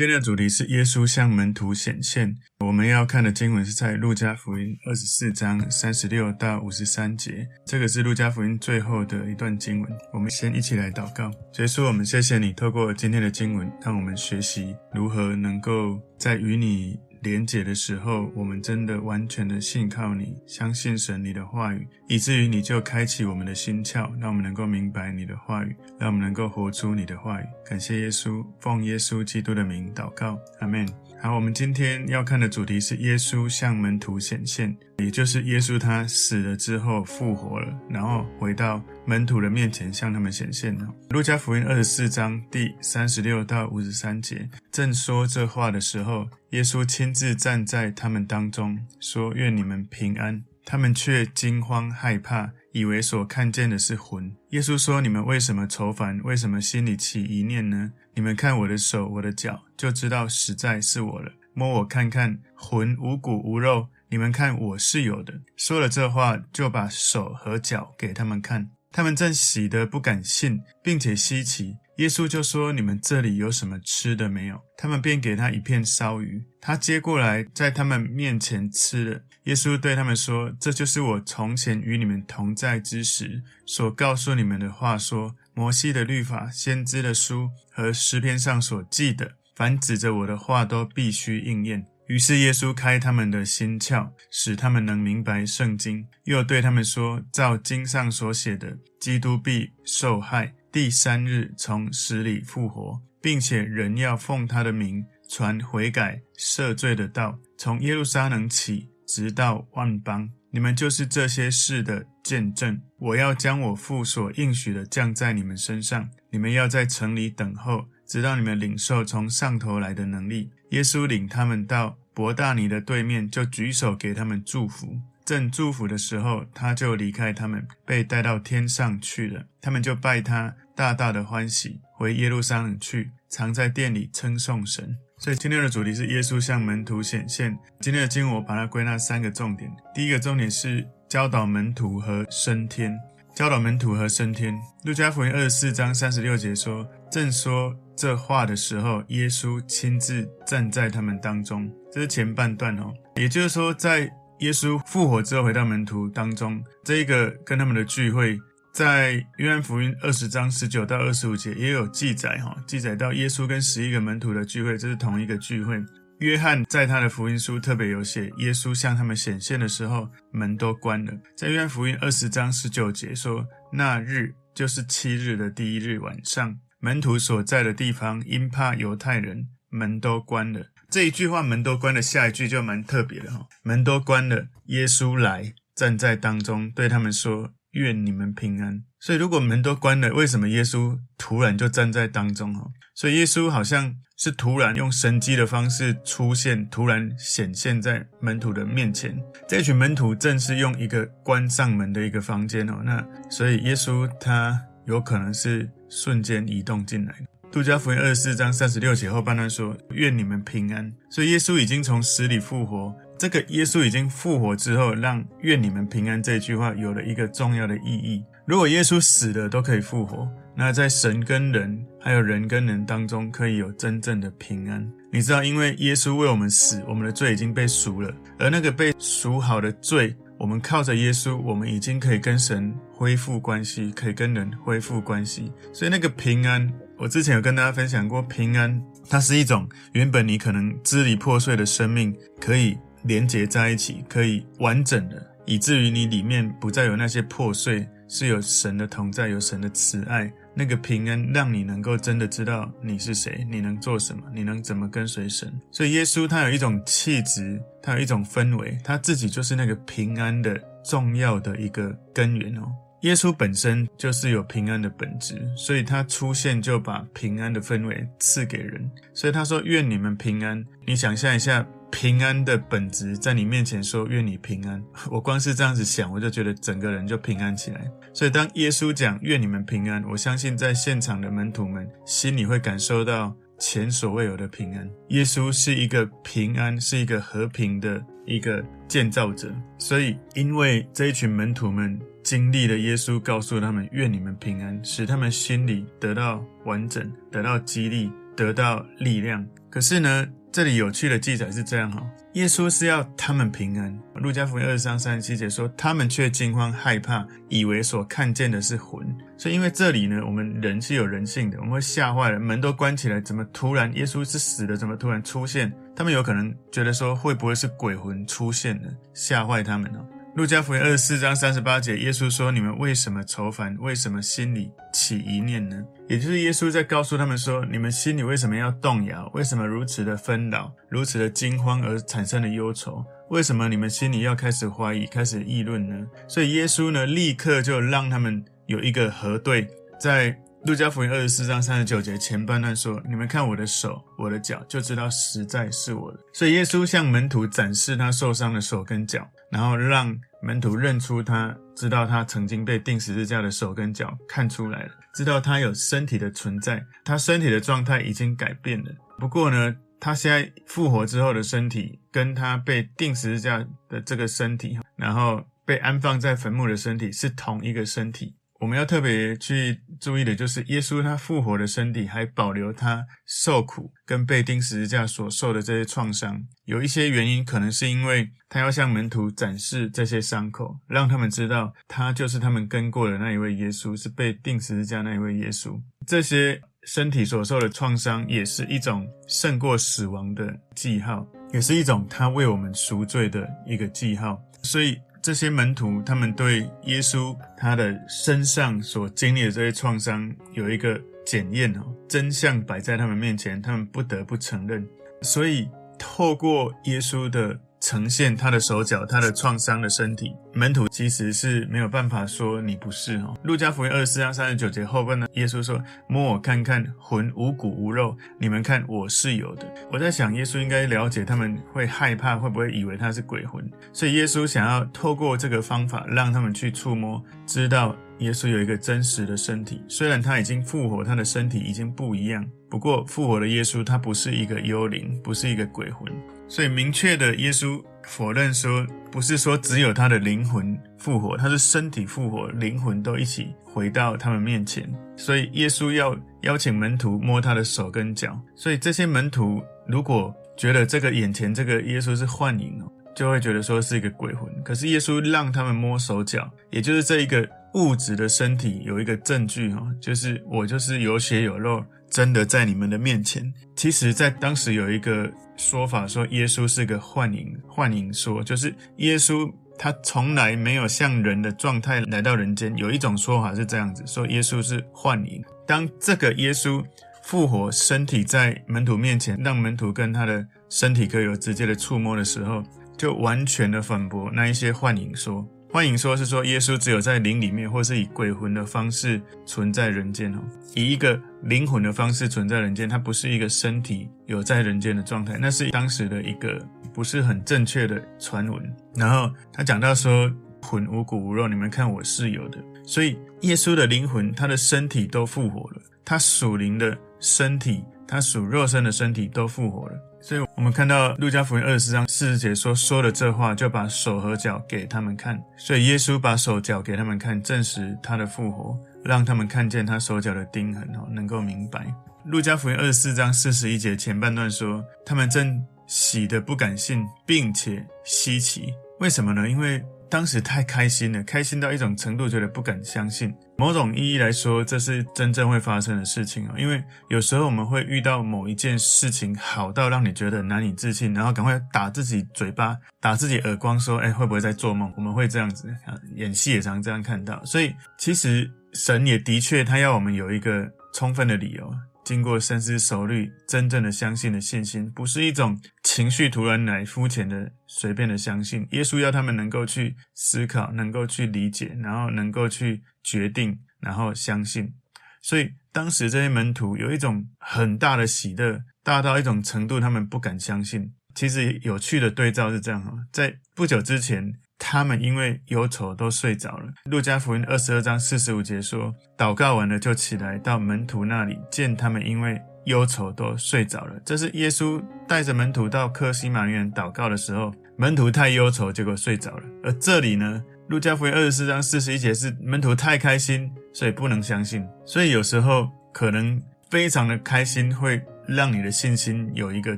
今天的主题是耶稣向门徒显现。我们要看的经文是在路加福音二十四章三十六到五十三节，这个是路加福音最后的一段经文。我们先一起来祷告，耶稣，我们谢谢你，透过今天的经文，让我们学习如何能够在与你连结的时候，我们真的完全的信靠你，相信神你的话语，以至于你就开启我们的心窍，让我们能够明白你的话语，让我们能够活出你的话语。感谢耶稣，奉耶稣基督的名祷告，阿门。好，我们今天要看的主题是耶稣向门徒显现，也就是耶稣他死了之后复活了，然后回到门徒的面前向他们显现了。路加福音二十四章第三十六到五十三节，正说这话的时候，耶稣亲自站在他们当中，说：“愿你们平安。”他们却惊慌害怕，以为所看见的是魂。耶稣说：“你们为什么愁烦？为什么心里起疑念呢？你们看我的手，我的脚，就知道实在是我了。摸我看看，魂无骨无肉，你们看我是有的。”说了这话，就把手和脚给他们看。他们正喜得不敢信，并且稀奇。耶稣就说：“你们这里有什么吃的没有？”他们便给他一片烧鱼，他接过来，在他们面前吃了。耶稣对他们说：“这就是我从前与你们同在之时所告诉你们的话说，摩西的律法、先知的书和诗篇上所记的，凡指着我的话都必须应验。”于是耶稣开他们的心窍，使他们能明白圣经，又对他们说：“照经上所写的，基督必受害。”第三日从死里复活，并且人要奉他的名传悔改赦罪的道，从耶路撒冷起，直到万邦。你们就是这些事的见证。我要将我父所应许的降在你们身上。你们要在城里等候，直到你们领受从上头来的能力。耶稣领他们到伯大尼的对面，就举手给他们祝福。正祝福的时候，他就离开他们，被带到天上去了。他们就拜他，大大的欢喜，回耶路撒冷去，常在殿里称颂神。所以今天的主题是耶稣向门徒显现。今天的经文我把它归纳三个重点。第一个重点是教导门徒和升天。教导门徒和升天。路加福音二十四章三十六节说：“正说这话的时候，耶稣亲自站在他们当中。”这是前半段哦，也就是说在。耶稣复活之后回到门徒当中，这一个跟他们的聚会，在约翰福音二十章十九到二十五节也有记载哈，记载到耶稣跟十一个门徒的聚会，这是同一个聚会。约翰在他的福音书特别有写，耶稣向他们显现的时候，门都关了。在约翰福音二十章十九节说，那日就是七日的第一日晚上，门徒所在的地方，因怕犹太人，门都关了。这一句话门都关了，下一句就蛮特别的哈。门都关了，耶稣来站在当中，对他们说：“愿你们平安。”所以如果门都关了，为什么耶稣突然就站在当中哈？所以耶稣好像是突然用神迹的方式出现，突然显现在门徒的面前。这群门徒正是用一个关上门的一个房间哦，那所以耶稣他有可能是瞬间移动进来。杜加福音二十四章三十六节后半段说：“愿你们平安。”所以耶稣已经从死里复活。这个耶稣已经复活之后，让“愿你们平安”这句话有了一个重要的意义。如果耶稣死了都可以复活，那在神跟人，还有人跟人当中，可以有真正的平安。你知道，因为耶稣为我们死，我们的罪已经被赎了，而那个被赎好的罪，我们靠着耶稣，我们已经可以跟神恢复关系，可以跟人恢复关系。所以那个平安。我之前有跟大家分享过，平安它是一种原本你可能支离破碎的生命，可以连结在一起，可以完整的，以至于你里面不再有那些破碎，是有神的同在，有神的慈爱。那个平安让你能够真的知道你是谁，你能做什么，你能怎么跟随神。所以耶稣他有一种气质，他有一种氛围，他自己就是那个平安的重要的一个根源哦。耶稣本身就是有平安的本质，所以他出现就把平安的氛围赐给人。所以他说：“愿你们平安。”你想象一下，平安的本质在你面前说：“愿你平安。”我光是这样子想，我就觉得整个人就平安起来。所以当耶稣讲“愿你们平安”，我相信在现场的门徒们心里会感受到前所未有的平安。耶稣是一个平安，是一个和平的一个建造者。所以，因为这一群门徒们。经历了耶稣告诉他们：“愿你们平安”，使他们心里得到完整，得到激励，得到力量。可是呢，这里有趣的记载是这样哈，耶稣是要他们平安。路加福音二十三三十七节说，他们却惊慌害怕，以为所看见的是魂。所以因为这里呢，我们人是有人性的，我们会吓坏了，门都关起来，怎么突然耶稣是死的，怎么突然出现？他们有可能觉得说，会不会是鬼魂出现了，吓坏他们呢？路加福音二十四章三十八节，耶稣说：“你们为什么愁烦？为什么心里起疑念呢？”也就是耶稣在告诉他们说：“你们心里为什么要动摇？为什么如此的纷扰，如此的惊慌而产生的忧愁？为什么你们心里要开始怀疑，开始议论呢？”所以耶稣呢，立刻就让他们有一个核对，在路加福音二十四章三十九节前半段说：“你们看我的手，我的脚，就知道实在是我的。”所以耶稣向门徒展示他受伤的手跟脚。然后让门徒认出他，知道他曾经被钉十字架的手跟脚看出来了，知道他有身体的存在，他身体的状态已经改变了。不过呢，他现在复活之后的身体，跟他被钉十字架的这个身体，然后被安放在坟墓的身体是同一个身体。我们要特别去注意的就是，耶稣他复活的身体还保留他受苦跟被钉十字架所受的这些创伤。有一些原因，可能是因为他要向门徒展示这些伤口，让他们知道他就是他们跟过的那一位耶稣，是被钉十字架那一位耶稣。这些身体所受的创伤，也是一种胜过死亡的记号，也是一种他为我们赎罪的一个记号。所以。这些门徒，他们对耶稣他的身上所经历的这些创伤有一个检验哦，真相摆在他们面前，他们不得不承认。所以，透过耶稣的呈现，他的手脚，他的创伤的身体，门徒其实是没有办法说你不是哦。路加福音二十四章三十九节后半呢，耶稣说：“摸我看看，魂无骨无肉，你们看我是有的。”我在想，耶稣应该了解他们会害怕，会不会以为他是鬼魂？所以耶稣想要透过这个方法，让他们去触摸，知道耶稣有一个真实的身体。虽然他已经复活，他的身体已经不一样，不过复活的耶稣他不是一个幽灵，不是一个鬼魂。所以明确的，耶稣否认说，不是说只有他的灵魂复活，他是身体复活，灵魂都一起回到他们面前。所以耶稣要邀请门徒摸他的手跟脚。所以这些门徒如果觉得这个眼前这个耶稣是幻影哦，就会觉得说是一个鬼魂。可是耶稣让他们摸手脚，也就是这一个物质的身体有一个证据哦，就是我就是有血有肉。真的在你们的面前，其实，在当时有一个说法，说耶稣是个幻影。幻影说，就是耶稣他从来没有像人的状态来到人间。有一种说法是这样子，说耶稣是幻影。当这个耶稣复活，身体在门徒面前，让门徒跟他的身体可以有直接的触摸的时候，就完全的反驳那一些幻影说。幻影说是说耶稣只有在灵里面，或是以鬼魂的方式存在人间哦，以一个灵魂的方式存在人间，它不是一个身体有在人间的状态，那是当时的一个不是很正确的传闻。然后他讲到说魂无骨无肉，你们看我是有的，所以耶稣的灵魂，他的身体都复活了，他属灵的身体，他属肉身的身体都复活了。所以我们看到路加福音二十四章四十节说，说了这话，就把手和脚给他们看。所以耶稣把手脚给他们看，证实他的复活，让他们看见他手脚的钉痕，能够明白。路加福音二十四章四十一节前半段说，他们正喜得不敢信，并且稀奇。为什么呢？因为当时太开心了，开心到一种程度，觉得不敢相信。某种意义来说，这是真正会发生的事情哦。因为有时候我们会遇到某一件事情好到让你觉得难以置信，然后赶快打自己嘴巴，打自己耳光，说：“哎，会不会在做梦？”我们会这样子，演戏也常这样看到。所以，其实神也的确，他要我们有一个充分的理由。经过深思熟虑，真正的相信的信心，不是一种情绪突然来、肤浅的、随便的相信。耶稣要他们能够去思考，能够去理解，然后能够去决定，然后相信。所以当时这些门徒有一种很大的喜乐，大到一种程度，他们不敢相信。其实有趣的对照是这样哈，在不久之前。他们因为忧愁都睡着了。路加福音二十二章四十五节说，祷告完了就起来到门徒那里，见他们因为忧愁都睡着了。这是耶稣带着门徒到客西马园祷告的时候，门徒太忧愁，结果睡着了。而这里呢，路加福音二十四章四十一节是门徒太开心，所以不能相信。所以有时候可能非常的开心会。让你的信心有一个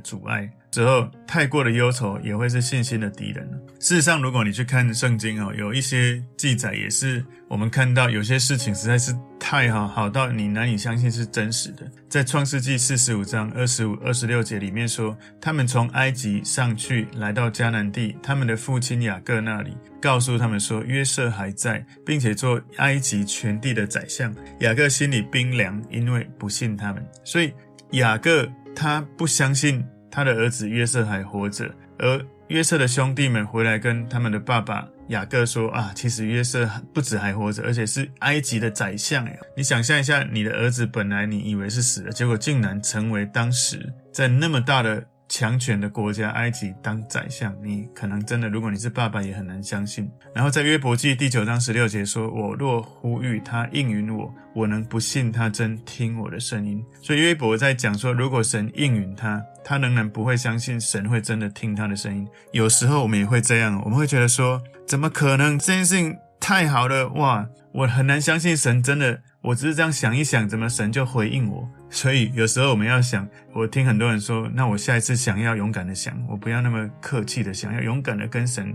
阻碍。之后，太过的忧愁也会是信心的敌人。事实上，如果你去看圣经哦，有一些记载也是我们看到有些事情实在是太好，好到你难以相信是真实的。在创世纪四十五章二十五、二十六节里面说，他们从埃及上去，来到迦南地，他们的父亲雅各那里，告诉他们说，约瑟还在，并且做埃及全地的宰相。雅各心里冰凉，因为不信他们，所以雅各他不相信。他的儿子约瑟还活着，而约瑟的兄弟们回来跟他们的爸爸雅各说：“啊，其实约瑟不止还活着，而且是埃及的宰相呀！你想象一下，你的儿子本来你以为是死了，结果竟然成为当时在那么大的。”强权的国家埃及当宰相，你可能真的，如果你是爸爸，也很难相信。然后在约伯记第九章十六节说：“我若呼吁他应允我，我能不信他真听我的声音？”所以约伯在讲说，如果神应允他，他仍然不会相信神会真的听他的声音。有时候我们也会这样，我们会觉得说：“怎么可能？这件事情太好了，哇！我很难相信神真的。”我只是这样想一想，怎么神就回应我？所以有时候我们要想，我听很多人说，那我下一次想要勇敢的想，我不要那么客气的想，要勇敢的跟神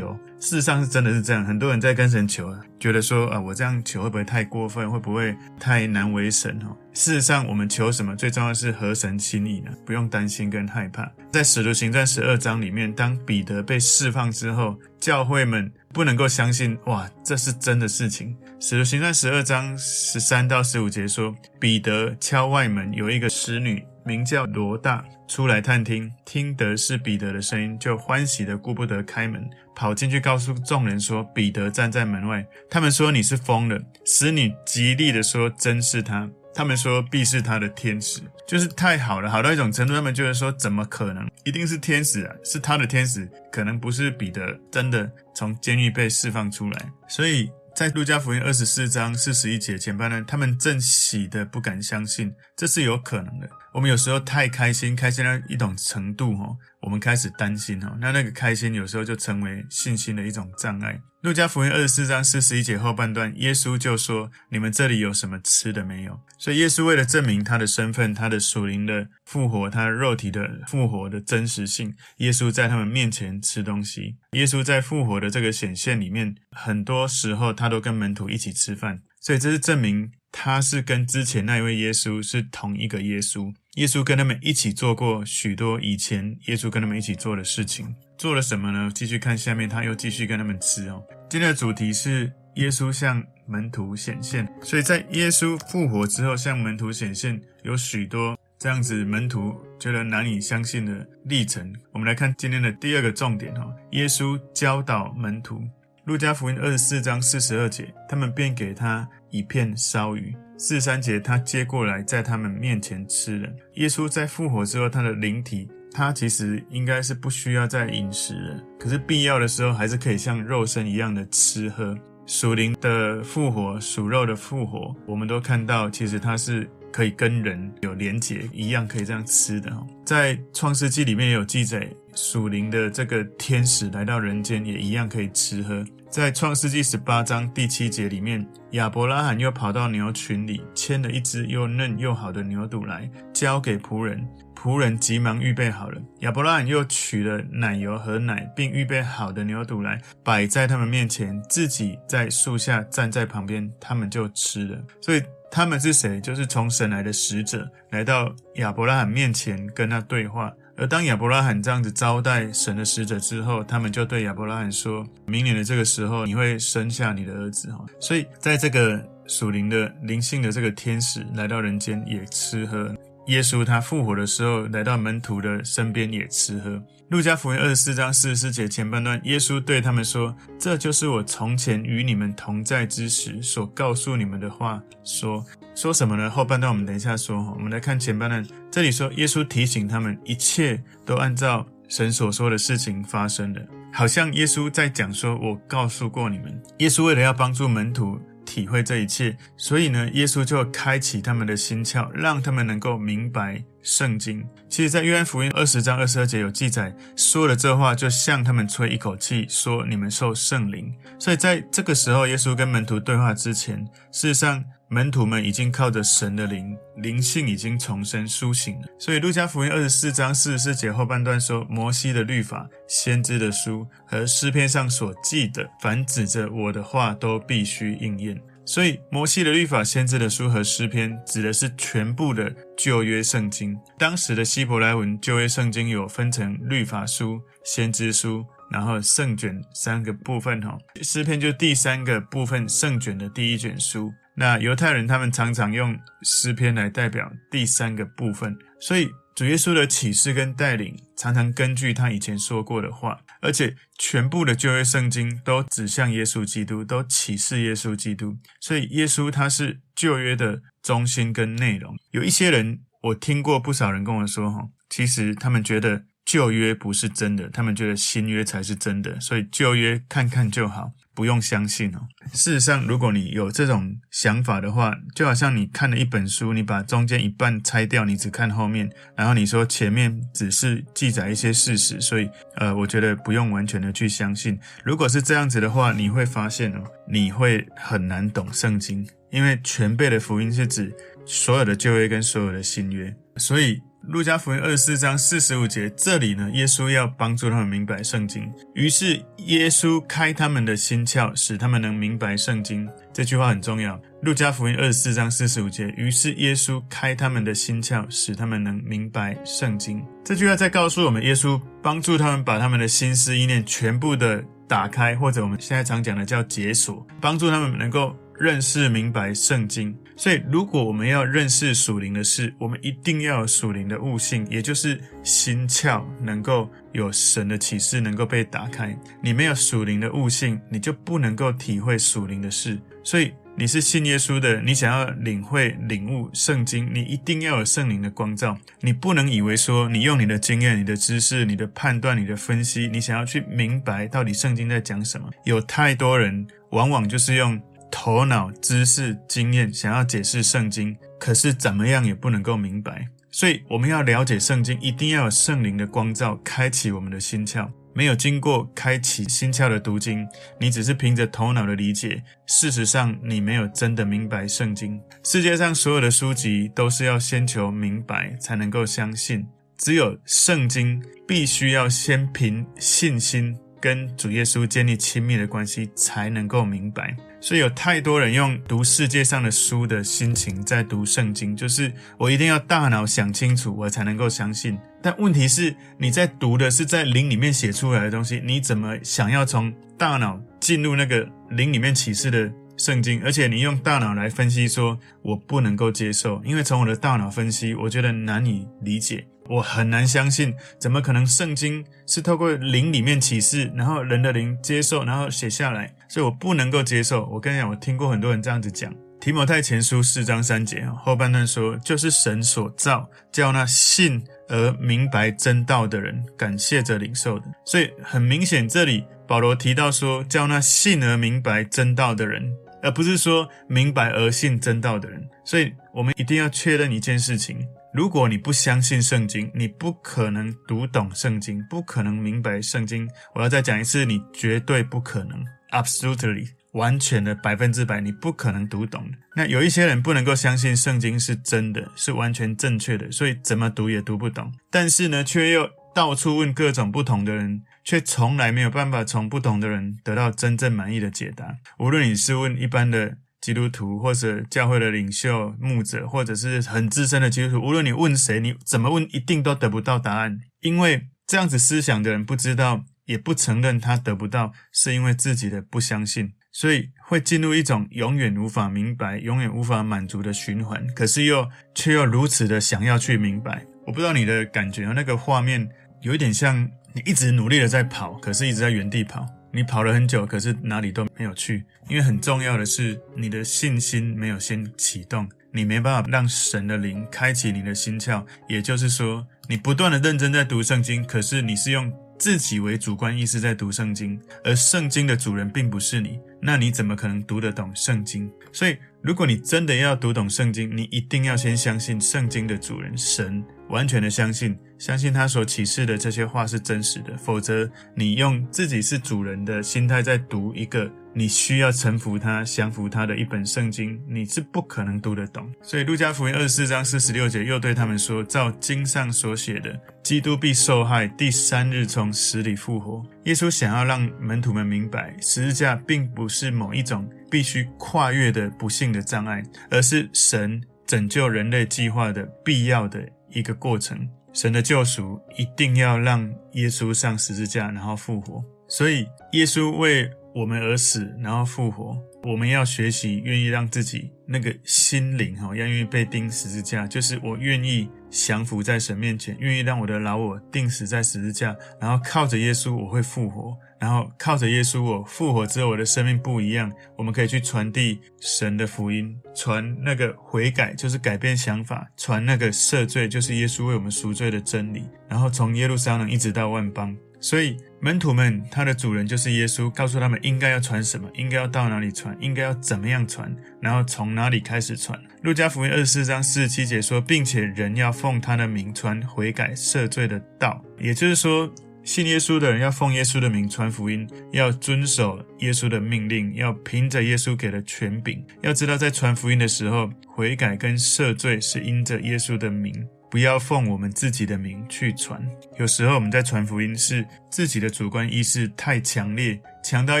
求。事实上是真的是这样，很多人在跟神求啊，觉得说啊，我这样求会不会太过分？会不会太难为神？哦，事实上我们求什么，最重要是合神心意呢？不用担心跟害怕。在使徒行传十二章里面，当彼得被释放之后，教会们不能够相信，哇，这是真的事情。使徒行传十二章十三到十五节说，彼得敲外门，有一个使女名叫罗大出来探听，听得是彼得的声音，就欢喜的顾不得开门，跑进去告诉众人说，彼得站在门外。他们说你是疯了。使女极力的说，真是他。他们说必是他的天使，就是太好了，好到一种程度，他们就是说怎么可能？一定是天使啊，是他的天使，可能不是彼得真的从监狱被释放出来，所以。在路加福音二十四章四十一节前半段，他们正喜得不敢相信，这是有可能的。我们有时候太开心，开心到一种程度，哈，我们开始担心，哈，那那个开心有时候就成为信心的一种障碍。路加福音二十四章四十一节后半段，耶稣就说：“你们这里有什么吃的没有？”所以耶稣为了证明他的身份，他的属灵的复活，他肉体的复活的真实性，耶稣在他们面前吃东西。耶稣在复活的这个显现里面，很多时候他都跟门徒一起吃饭，所以这是证明他是跟之前那一位耶稣是同一个耶稣。耶稣跟他们一起做过许多以前耶稣跟他们一起做的事情，做了什么呢？继续看下面，他又继续跟他们吃哦。今天的主题是耶稣向门徒显现，所以在耶稣复活之后向门徒显现，有许多这样子门徒觉得难以相信的历程。我们来看今天的第二个重点哦，耶稣教导门徒。路加福音二十四章四十二节，他们便给他一片烧鱼。四三节，他接过来，在他们面前吃了。耶稣在复活之后，他的灵体，他其实应该是不需要再饮食了，可是必要的时候，还是可以像肉身一样的吃喝。属灵的复活，属肉的复活，我们都看到，其实他是可以跟人有连结，一样可以这样吃的。在创世纪里面也有记载，属灵的这个天使来到人间，也一样可以吃喝。在创世纪十八章第七节里面，亚伯拉罕又跑到牛群里，牵了一只又嫩又好的牛犊来，交给仆人。仆人急忙预备好了。亚伯拉罕又取了奶油和奶，并预备好的牛犊来，摆在他们面前，自己在树下站在旁边，他们就吃了。所以他们是谁？就是从神来的使者，来到亚伯拉罕面前跟他对话。而当亚伯拉罕这样子招待神的使者之后，他们就对亚伯拉罕说：“明年的这个时候，你会生下你的儿子。”哈，所以在这个属灵的灵性的这个天使来到人间也吃喝。耶稣他复活的时候来到门徒的身边也吃喝。路加福音二十四章四十四节前半段，耶稣对他们说：“这就是我从前与你们同在之时所告诉你们的话。”说。说什么呢？后半段我们等一下说。我们来看前半段，这里说耶稣提醒他们，一切都按照神所说的事情发生的，好像耶稣在讲说：“我告诉过你们。”耶稣为了要帮助门徒体会这一切，所以呢，耶稣就开启他们的心窍，让他们能够明白圣经。其实，在约翰福音二十章二十二节有记载，说了这话，就向他们吹一口气，说：“你们受圣灵。”所以，在这个时候，耶稣跟门徒对话之前，事实上。门徒们已经靠着神的灵，灵性已经重生苏醒了。所以，路加福音二十四章四十四节后半段说：“摩西的律法、先知的书和诗篇上所记的，凡指着我的话，都必须应验。”所以，摩西的律法、先知的书和诗篇指的是全部的旧约圣经。当时的希伯来文旧约圣经有分成律法书、先知书，然后圣卷三个部分。哈，诗篇就第三个部分，圣卷的第一卷书。那犹太人他们常常用诗篇来代表第三个部分，所以主耶稣的启示跟带领常常根据他以前说过的话，而且全部的旧约圣经都指向耶稣基督，都启示耶稣基督，所以耶稣他是旧约的中心跟内容。有一些人，我听过不少人跟我说，哈，其实他们觉得旧约不是真的，他们觉得新约才是真的，所以旧约看看就好。不用相信哦。事实上，如果你有这种想法的话，就好像你看了一本书，你把中间一半拆掉，你只看后面，然后你说前面只是记载一些事实，所以呃，我觉得不用完全的去相信。如果是这样子的话，你会发现哦，你会很难懂圣经，因为全备的福音是指所有的旧约跟所有的新约，所以。路加福音二十四章四十五节，这里呢，耶稣要帮助他们明白圣经，于是耶稣开他们的心窍，使他们能明白圣经。这句话很重要。路加福音二十四章四十五节，于是耶稣开他们的心窍，使他们能明白圣经。这句话在告诉我们，耶稣帮助他们把他们的心思意念全部的打开，或者我们现在常讲的叫解锁，帮助他们能够认识明白圣经。所以，如果我们要认识属灵的事，我们一定要有属灵的悟性，也就是心窍能够有神的启示，能够被打开。你没有属灵的悟性，你就不能够体会属灵的事。所以，你是信耶稣的，你想要领会、领悟圣经，你一定要有圣灵的光照。你不能以为说，你用你的经验、你的知识、你的判断、你的分析，你想要去明白到底圣经在讲什么。有太多人往往就是用。头脑、知识、经验，想要解释圣经，可是怎么样也不能够明白。所以我们要了解圣经，一定要有圣灵的光照，开启我们的心窍。没有经过开启心窍的读经，你只是凭着头脑的理解，事实上你没有真的明白圣经。世界上所有的书籍都是要先求明白才能够相信，只有圣经必须要先凭信心跟主耶稣建立亲密的关系，才能够明白。所以有太多人用读世界上的书的心情在读圣经，就是我一定要大脑想清楚，我才能够相信。但问题是，你在读的是在灵里面写出来的东西，你怎么想要从大脑进入那个灵里面启示的圣经？而且你用大脑来分析，说我不能够接受，因为从我的大脑分析，我觉得难以理解。我很难相信，怎么可能圣经是透过灵里面启示，然后人的灵接受，然后写下来？所以我不能够接受。我跟你讲，我听过很多人这样子讲。提摩太前书四章三节后半段说，就是神所造，叫那信而明白真道的人，感谢着领受的。所以很明显，这里保罗提到说，叫那信而明白真道的人，而不是说明白而信真道的人。所以我们一定要确认一件事情。如果你不相信圣经，你不可能读懂圣经，不可能明白圣经。我要再讲一次，你绝对不可能，absolutely，完全的百分之百，你不可能读懂。那有一些人不能够相信圣经是真的，是完全正确的，所以怎么读也读不懂。但是呢，却又到处问各种不同的人，却从来没有办法从不同的人得到真正满意的解答。无论你是问一般的。基督徒或者教会的领袖、牧者，或者是很资深的基督徒，无论你问谁，你怎么问，一定都得不到答案。因为这样子思想的人不知道，也不承认他得不到，是因为自己的不相信，所以会进入一种永远无法明白、永远无法满足的循环。可是又却又如此的想要去明白。我不知道你的感觉，那个画面有一点像你一直努力的在跑，可是一直在原地跑。你跑了很久，可是哪里都没有去，因为很重要的是你的信心没有先启动，你没办法让神的灵开启你的心窍。也就是说，你不断的认真在读圣经，可是你是用自己为主观意识在读圣经，而圣经的主人并不是你，那你怎么可能读得懂圣经？所以，如果你真的要读懂圣经，你一定要先相信圣经的主人神，完全的相信，相信他所启示的这些话是真实的，否则你用自己是主人的心态在读一个。你需要臣服他、降服他的一本圣经，你是不可能读得懂。所以，路加福音二十四章四十六节又对他们说：“照经上所写的，基督必受害，第三日从死里复活。”耶稣想要让门徒们明白，十字架并不是某一种必须跨越的不幸的障碍，而是神拯救人类计划的必要的一个过程。神的救赎一定要让耶稣上十字架，然后复活。所以，耶稣为我们而死，然后复活。我们要学习，愿意让自己那个心灵哈，要愿意被钉十字架，就是我愿意降服在神面前，愿意让我的老我钉死在十字架，然后靠着耶稣我会复活，然后靠着耶稣我复活之后，我的生命不一样。我们可以去传递神的福音，传那个悔改，就是改变想法；传那个赦罪，就是耶稣为我们赎罪的真理。然后从耶路撒冷一直到万邦。所以门徒们，他的主人就是耶稣，告诉他们应该要传什么，应该要到哪里传，应该要怎么样传，然后从哪里开始传。路加福音二十四章四十七节说，并且人要奉他的名传悔改赦罪的道，也就是说，信耶稣的人要奉耶稣的名传福音，要遵守耶稣的命令，要凭着耶稣给的权柄。要知道，在传福音的时候，悔改跟赦罪是因着耶稣的名。不要奉我们自己的名去传。有时候我们在传福音，是自己的主观意识太强烈，强到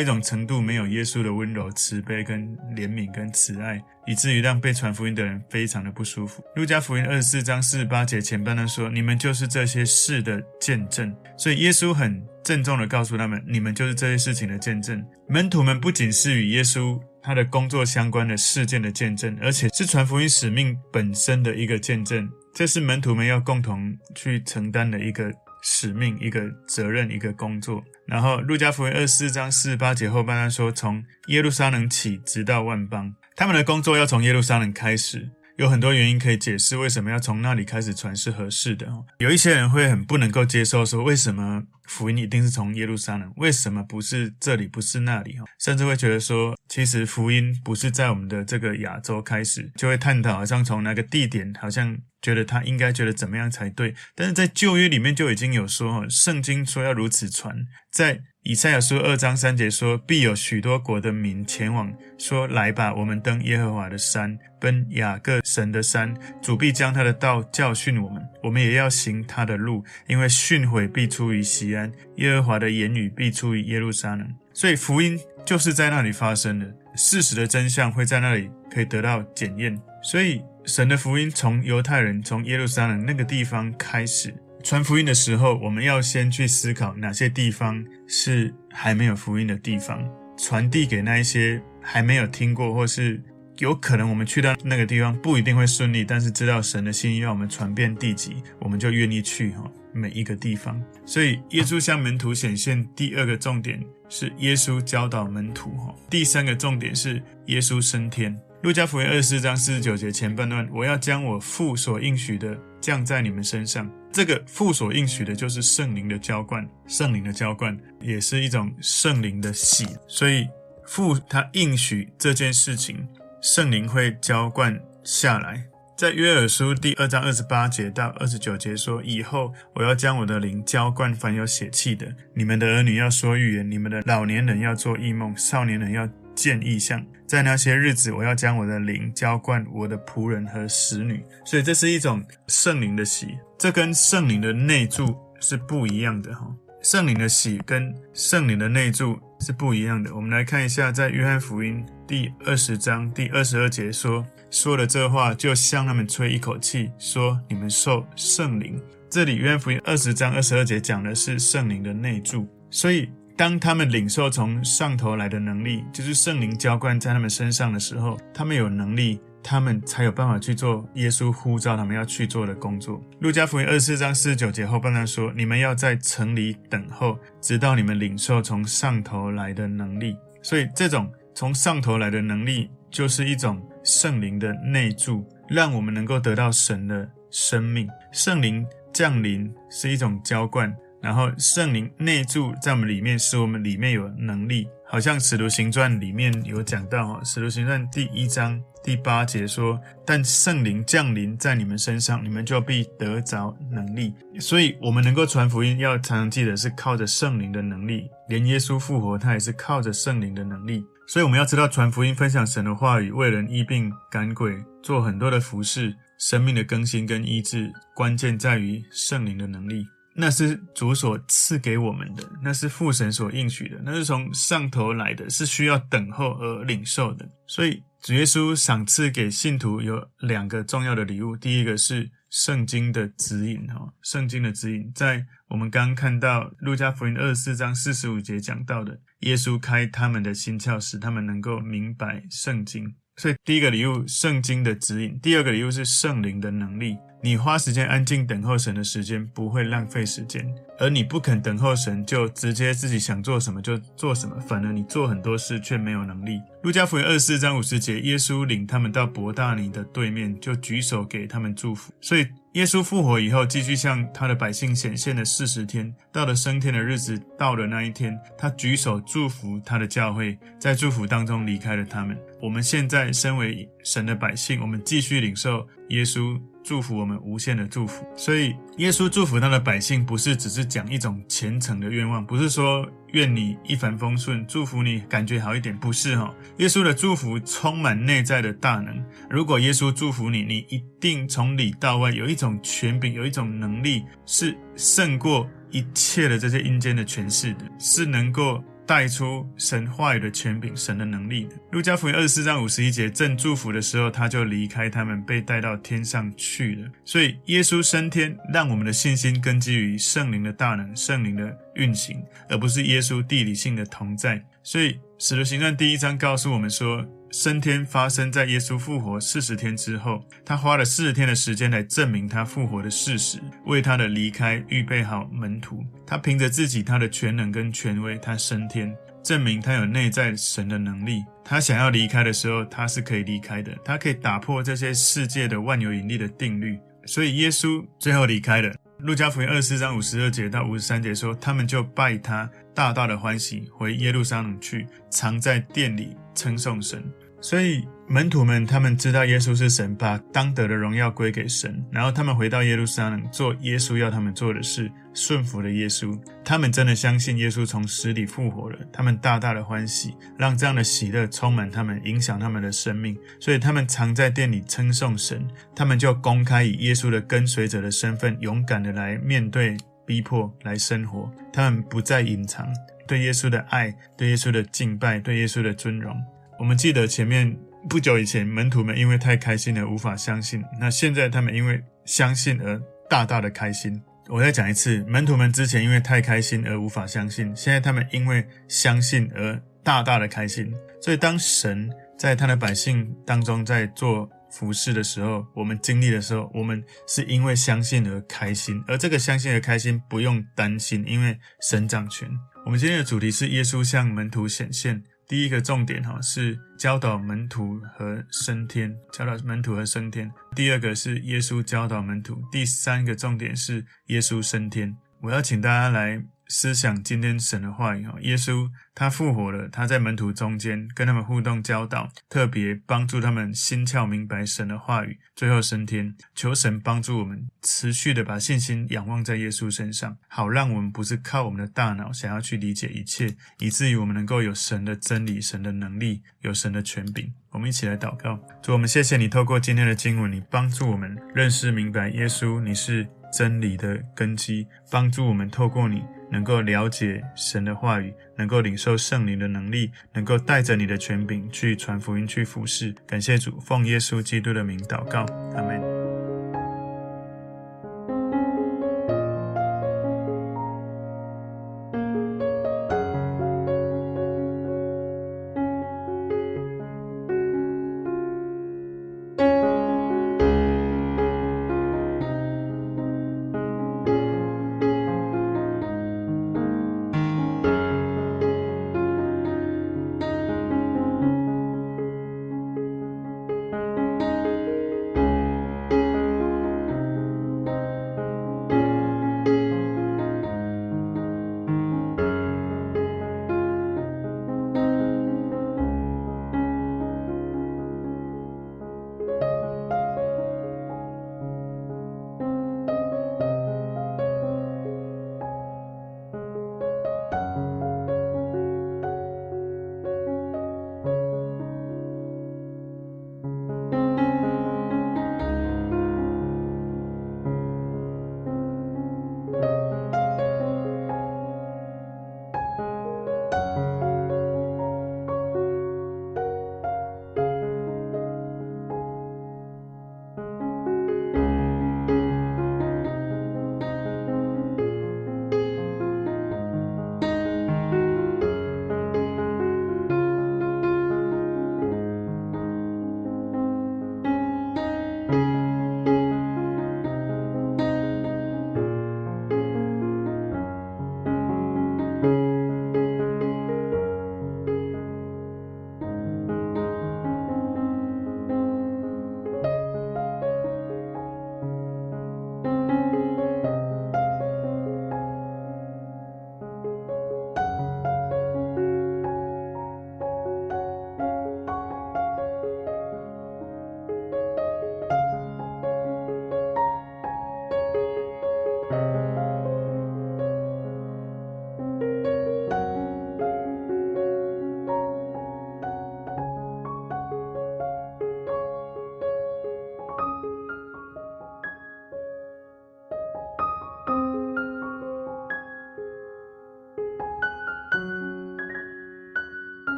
一种程度，没有耶稣的温柔、慈悲、跟怜悯、跟慈爱，以至于让被传福音的人非常的不舒服。路加福音二十四章四十八节前半段说：“你们就是这些事的见证。”所以耶稣很郑重的告诉他们：“你们就是这些事情的见证。”门徒们不仅是与耶稣他的工作相关的事件的见证，而且是传福音使命本身的一个见证。这是门徒们要共同去承担的一个使命、一个责任、一个工作。然后，路加福音二四章四十八节后半段说：“从耶路撒冷起，直到万邦。”他们的工作要从耶路撒冷开始。有很多原因可以解释为什么要从那里开始传是合适的。有一些人会很不能够接受，说为什么福音一定是从耶路撒冷？为什么不是这里，不是那里？甚至会觉得说，其实福音不是在我们的这个亚洲开始，就会探讨好像从那个地点，好像觉得他应该觉得怎么样才对。但是在旧约里面就已经有说，圣经说要如此传，在。以赛亚书二章三节说：“必有许多国的民前往，说：来吧，我们登耶和华的山，奔雅各神的山。主必将他的道教训我们，我们也要行他的路。因为训诲必出于锡安，耶和华的言语必出于耶路撒冷。所以福音就是在那里发生的，事实的真相会在那里可以得到检验。所以神的福音从犹太人从耶路撒冷那个地方开始。”传福音的时候，我们要先去思考哪些地方是还没有福音的地方，传递给那一些还没有听过，或是有可能我们去到那个地方不一定会顺利，但是知道神的心意让我们传遍地极，我们就愿意去哈每一个地方。所以，耶稣向门徒显现第二个重点是耶稣教导门徒哈，第三个重点是耶稣升天。路加福音二十四章四十九节前半段，我要将我父所应许的降在你们身上。这个父所应许的，就是圣灵的浇灌。圣灵的浇灌也是一种圣灵的喜，所以父他应许这件事情，圣灵会浇灌下来。在约珥书第二章二十八节到二十九节说：“以后我要将我的灵浇灌凡有血气的，你们的儿女要说预言，你们的老年人要做异梦，少年人要。”见异象，在那些日子，我要将我的灵浇灌我的仆人和使女，所以这是一种圣灵的喜，这跟圣灵的内住是不一样的哈。圣灵的喜跟圣灵的内住是不一样的。我们来看一下，在约翰福音第二十章第二十二节说：“说了这话，就向他们吹一口气，说你们受圣灵。”这里约翰福音二十章二十二节讲的是圣灵的内住，所以。当他们领受从上头来的能力，就是圣灵浇灌在他们身上的时候，他们有能力，他们才有办法去做耶稣呼召他们要去做的工作。路加福音二十四章四十九节后半段说：“你们要在城里等候，直到你们领受从上头来的能力。”所以，这种从上头来的能力，就是一种圣灵的内住，让我们能够得到神的生命。圣灵降临是一种浇灌。然后圣灵内住在我们里面，使我们里面有能力。好像使徒行传里面有讲到哈，使徒行传第一章第八节说：“但圣灵降临在你们身上，你们就必得着能力。”所以，我们能够传福音，要常常记得是靠着圣灵的能力。连耶稣复活，他也是靠着圣灵的能力。所以，我们要知道传福音、分享神的话语、为人医病赶鬼、做很多的服事、生命的更新跟医治，关键在于圣灵的能力。那是主所赐给我们的，那是父神所应许的，那是从上头来的，是需要等候而领受的。所以主耶稣赏赐给信徒有两个重要的礼物，第一个是圣经的指引，哈，圣经的指引，在我们刚刚看到路加福音二十四章四十五节讲到的，耶稣开他们的心窍，使他们能够明白圣经。所以第一个礼物，圣经的指引；第二个礼物是圣灵的能力。你花时间安静等候神的时间不会浪费时间，而你不肯等候神，就直接自己想做什么就做什么，反而你做很多事却没有能力。路加福音二十四章五十节，耶稣领他们到伯大尼的对面，就举手给他们祝福。所以耶稣复活以后，继续向他的百姓显现了四十天，到了升天的日子，到了那一天，他举手祝福他的教会，在祝福当中离开了他们。我们现在身为神的百姓，我们继续领受耶稣。祝福我们无限的祝福，所以耶稣祝福他的百姓，不是只是讲一种虔诚的愿望，不是说愿你一帆风顺，祝福你感觉好一点，不是哈。耶稣的祝福充满内在的大能。如果耶稣祝福你，你一定从里到外有一种权柄，有一种能力，是胜过一切的这些阴间的权势的，是能够。带出神话语的权柄，神的能力的。路加福音二十四章五十一节，正祝福的时候，他就离开他们，被带到天上去了。所以，耶稣升天，让我们的信心根基于圣灵的大能、圣灵的运行，而不是耶稣地理性的同在。所以，使徒行传第一章告诉我们说，升天发生在耶稣复活四十天之后，他花了四十天的时间来证明他复活的事实，为他的离开预备好门徒。他凭着自己他的全能跟权威，他升天，证明他有内在神的能力。他想要离开的时候，他是可以离开的，他可以打破这些世界的万有引力的定律。所以耶稣最后离开了。路加福音二十四章五十二节到五十三节说，他们就拜他，大大的欢喜，回耶路撒冷去，常在殿里称颂神。所以门徒们他们知道耶稣是神，把当得的荣耀归给神，然后他们回到耶路撒冷做耶稣要他们做的事，顺服了耶稣。他们真的相信耶稣从死里复活了，他们大大的欢喜，让这样的喜乐充满他们，影响他们的生命。所以他们常在殿里称颂神，他们就公开以耶稣的跟随者的身份，勇敢的来面对逼迫，来生活。他们不再隐藏对耶稣的爱，对耶稣的敬拜，对耶稣的尊荣。我们记得前面不久以前，门徒们因为太开心而无法相信。那现在他们因为相信而大大的开心。我再讲一次，门徒们之前因为太开心而无法相信，现在他们因为相信而大大的开心。所以当神在他的百姓当中在做服事的时候，我们经历的时候，我们是因为相信而开心。而这个相信而开心不用担心，因为神掌权。我们今天的主题是耶稣向门徒显现。第一个重点哈是教导门徒和升天，教导门徒和升天。第二个是耶稣教导门徒。第三个重点是耶稣升天。我要请大家来。思想今天神的话语哈，耶稣他复活了，他在门徒中间跟他们互动教导，特别帮助他们心窍明白神的话语，最后升天。求神帮助我们持续的把信心仰望在耶稣身上，好让我们不是靠我们的大脑想要去理解一切，以至于我们能够有神的真理、神的能力、有神的权柄。我们一起来祷告，主，我们谢谢你透过今天的经文，你帮助我们认识明白耶稣，你是真理的根基，帮助我们透过你。能够了解神的话语，能够领受圣灵的能力，能够带着你的权柄去传福音、去服侍。感谢主，奉耶稣基督的名祷告，阿门。